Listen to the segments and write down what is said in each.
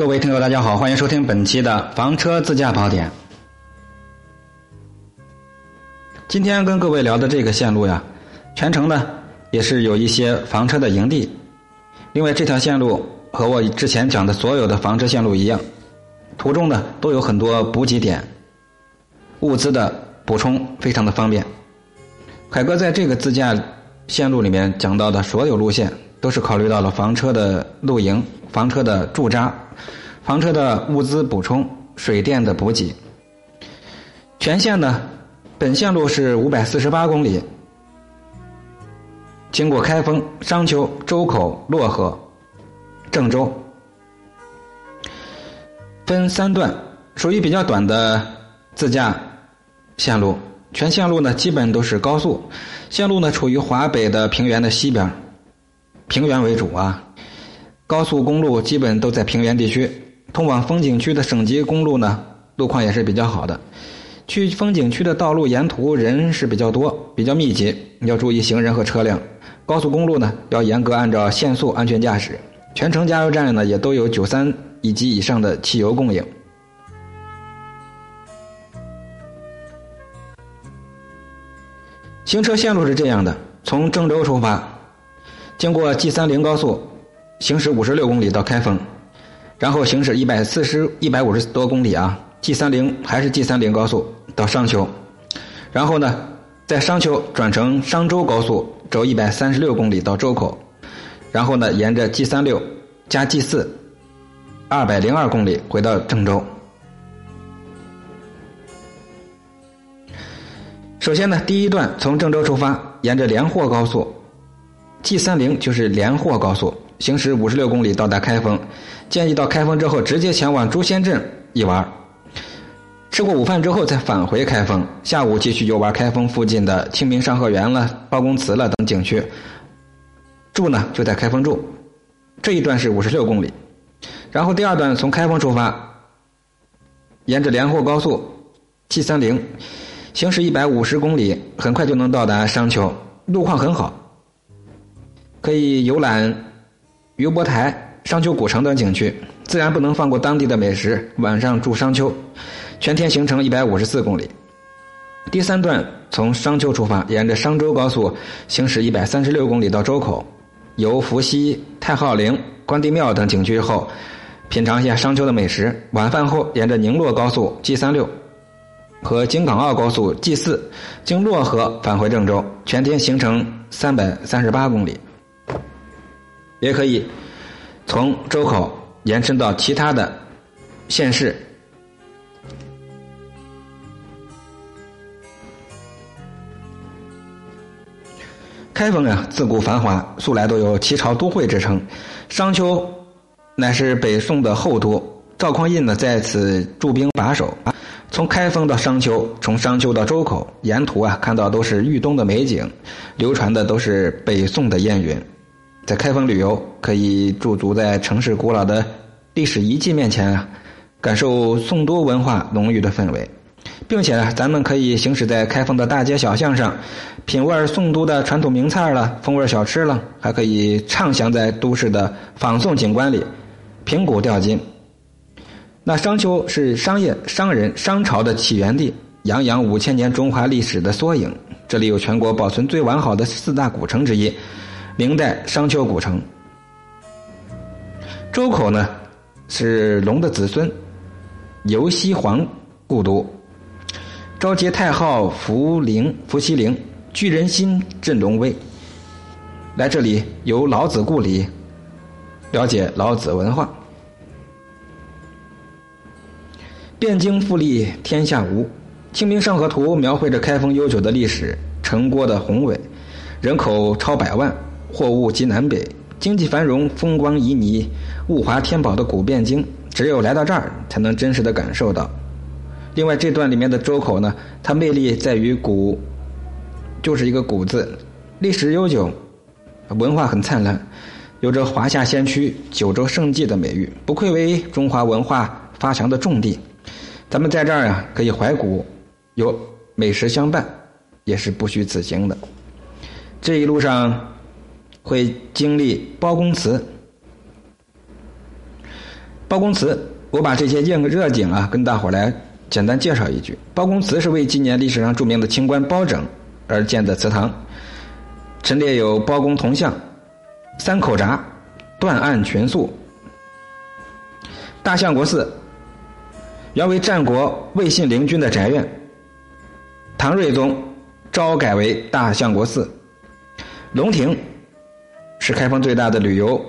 各位听友，大家好，欢迎收听本期的房车自驾宝典。今天跟各位聊的这个线路呀，全程呢也是有一些房车的营地。另外，这条线路和我之前讲的所有的房车线路一样，途中呢都有很多补给点，物资的补充非常的方便。凯哥在这个自驾线路里面讲到的所有路线，都是考虑到了房车的露营、房车的驻扎、房车的物资补充、水电的补给。全线呢。本线路是五百四十八公里，经过开封、商丘、周口、漯河、郑州，分三段，属于比较短的自驾线路。全线路呢，基本都是高速。线路呢，处于华北的平原的西边，平原为主啊。高速公路基本都在平原地区，通往风景区的省级公路呢，路况也是比较好的。去风景区的道路沿途人是比较多，比较密集，要注意行人和车辆。高速公路呢，要严格按照限速安全驾驶。全程加油站呢，也都有九三以及以上的汽油供应。行车线路是这样的：从郑州出发，经过 G 三零高速，行驶五十六公里到开封，然后行驶一百四十一百五十多公里啊。G 三零还是 G 三零高速到商丘，然后呢，在商丘转乘商周高速走一百三十六公里到周口，然后呢，沿着 G 三六加 G 四二百零二公里回到郑州。首先呢，第一段从郑州出发，沿着连霍高速，G 三零就是连霍高速，行驶五十六公里到达开封。建议到开封之后，直接前往朱仙镇一玩。吃过午饭之后再返回开封，下午继续游玩开封附近的清明上河园了、包公祠了等景区。住呢就在开封住，这一段是五十六公里。然后第二段从开封出发，沿着连霍高速 G 三零行驶一百五十公里，很快就能到达商丘，路况很好，可以游览余博台、商丘古城等景区。自然不能放过当地的美食，晚上住商丘。全天行程一百五十四公里，第三段从商丘出发，沿着商周高速行驶一百三十六公里到周口，游伏羲、太昊陵、关帝庙等景区后，品尝一下商丘的美食。晚饭后，沿着宁洛高速 G 三六和京港澳高速 G 四经漯河返回郑州，全天行程三百三十八公里。也可以从周口延伸到其他的县市。开封啊，自古繁华，素来都有“七朝都会”之称。商丘乃是北宋的后都，赵匡胤呢在此驻兵把守。从开封到商丘，从商丘到周口，沿途啊看到都是豫东的美景，流传的都是北宋的烟云。在开封旅游，可以驻足在城市古老的历史遗迹面前啊，感受宋都文化浓郁的氛围。并且呢，咱们可以行驶在开封的大街小巷上，品味宋都的传统名菜了、风味小吃了，还可以畅享在都市的仿宋景观里，平古吊今。那商丘是商业、商人、商朝的起源地，洋洋五千年中华历史的缩影。这里有全国保存最完好的四大古城之一——明代商丘古城。周口呢，是龙的子孙，游西皇故都。召集太昊伏灵、伏羲陵，聚人心，振龙威。来这里游老子故里，了解老子文化。汴京富丽，天下无。《清明上河图》描绘着开封悠久的历史，城郭的宏伟，人口超百万，货物及南北，经济繁荣，风光旖旎，物华天宝的古汴京，只有来到这儿，才能真实的感受到。另外，这段里面的周口呢，它魅力在于古，就是一个古字，历史悠久，文化很灿烂，有着华夏先驱、九州圣迹的美誉，不愧为中华文化发祥的重地。咱们在这儿啊，可以怀古，有美食相伴，也是不虚此行的。这一路上会经历包公祠，包公祠，我把这些硬热景啊，跟大伙来简单介绍一句。包公祠是为纪念历史上著名的清官包拯而建的祠堂，陈列有包公铜像、三口闸、断案群塑。大相国寺原为战国魏信陵君的宅院，唐睿宗招改为大相国寺。龙亭是开封最大的旅游。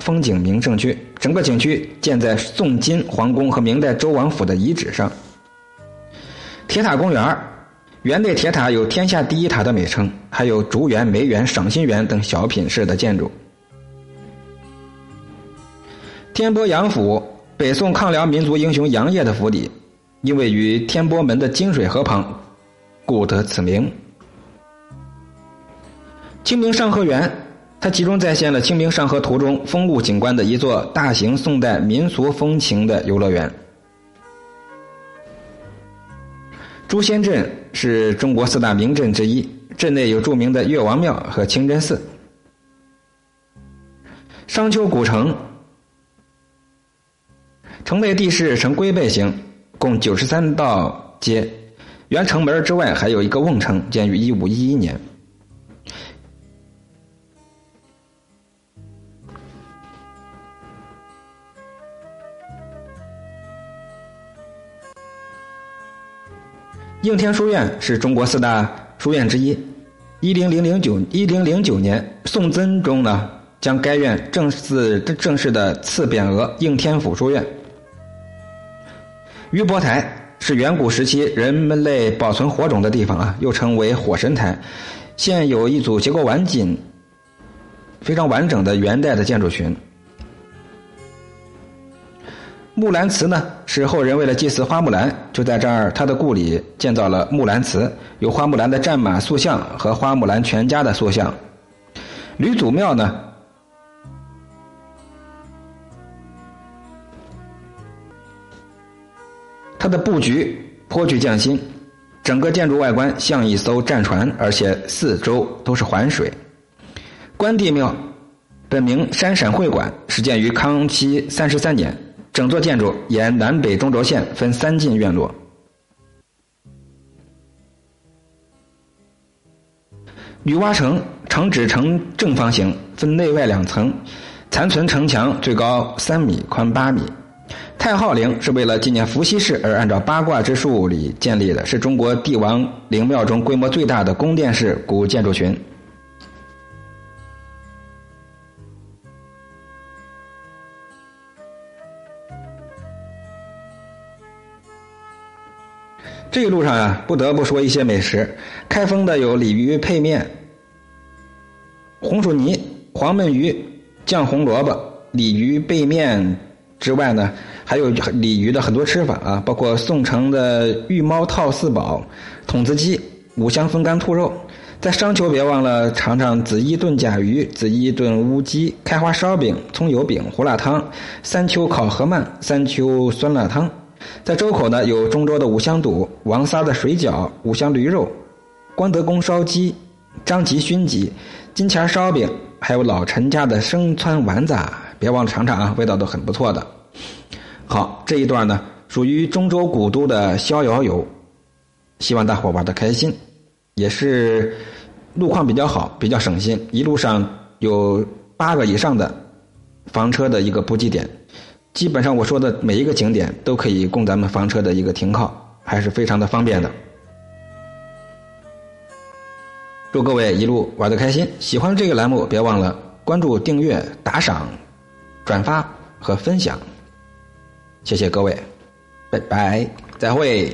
风景名胜区，整个景区建在宋金皇宫和明代周王府的遗址上。铁塔公园园内铁塔有“天下第一塔”的美称，还有竹园、梅园、赏心园等小品式的建筑。天波杨府，北宋抗辽民族英雄杨业的府邸，因为与天波门的金水河旁，故得此名。清明上河园。它集中再现了《清明上河图》中风物景观的一座大型宋代民俗风情的游乐园。朱仙镇是中国四大名镇之一，镇内有著名的岳王庙和清真寺。商丘古城，城内地势呈龟背形，共九十三道街，原城门之外还有一个瓮城，建于一五一一年。应天书院是中国四大书院之一。一零零零九一零零九年，宋真宗呢将该院正式正式的赐匾额“应天府书院”。余伯台是远古时期人们类保存火种的地方啊，又称为火神台。现有一组结构完紧、非常完整的元代的建筑群。木兰祠呢，是后人为了祭祀花木兰，就在这儿他的故里建造了木兰祠，有花木兰的战马塑像和花木兰全家的塑像。吕祖庙呢，它的布局颇具匠心，整个建筑外观像一艘战船，而且四周都是环水。关帝庙本名山陕会馆，始建于康熙三十三年。整座建筑沿南北中轴线分三进院落。女娲城城址呈正方形，分内外两层，残存城墙最高三米，宽八米。太昊陵是为了纪念伏羲氏而按照八卦之数里建立的，是中国帝王陵庙中规模最大的宫殿式古建筑群。这一路上啊，不得不说一些美食。开封的有鲤鱼配面、红薯泥、黄焖鱼、酱红萝卜、鲤鱼背面之外呢，还有鲤鱼的很多吃法啊，包括宋城的玉猫套四宝、筒子鸡、五香风干兔肉。在商丘，别忘了尝尝紫衣炖甲鱼、紫衣炖乌鸡、开花烧饼、葱油饼、胡辣汤、三秋烤河鳗、三秋酸辣汤。在周口呢，有中州的五香肚、王三的水饺、五香驴肉、关德公烧鸡、张吉熏鸡、金钱烧饼，还有老陈家的生汆丸子，别忘了尝尝啊，味道都很不错的。好，这一段呢属于中州古都的逍遥游，希望大伙玩的开心，也是路况比较好，比较省心，一路上有八个以上的房车的一个补给点。基本上我说的每一个景点都可以供咱们房车的一个停靠，还是非常的方便的。祝各位一路玩的开心！喜欢这个栏目，别忘了关注、订阅、打赏、转发和分享。谢谢各位，拜拜，再会。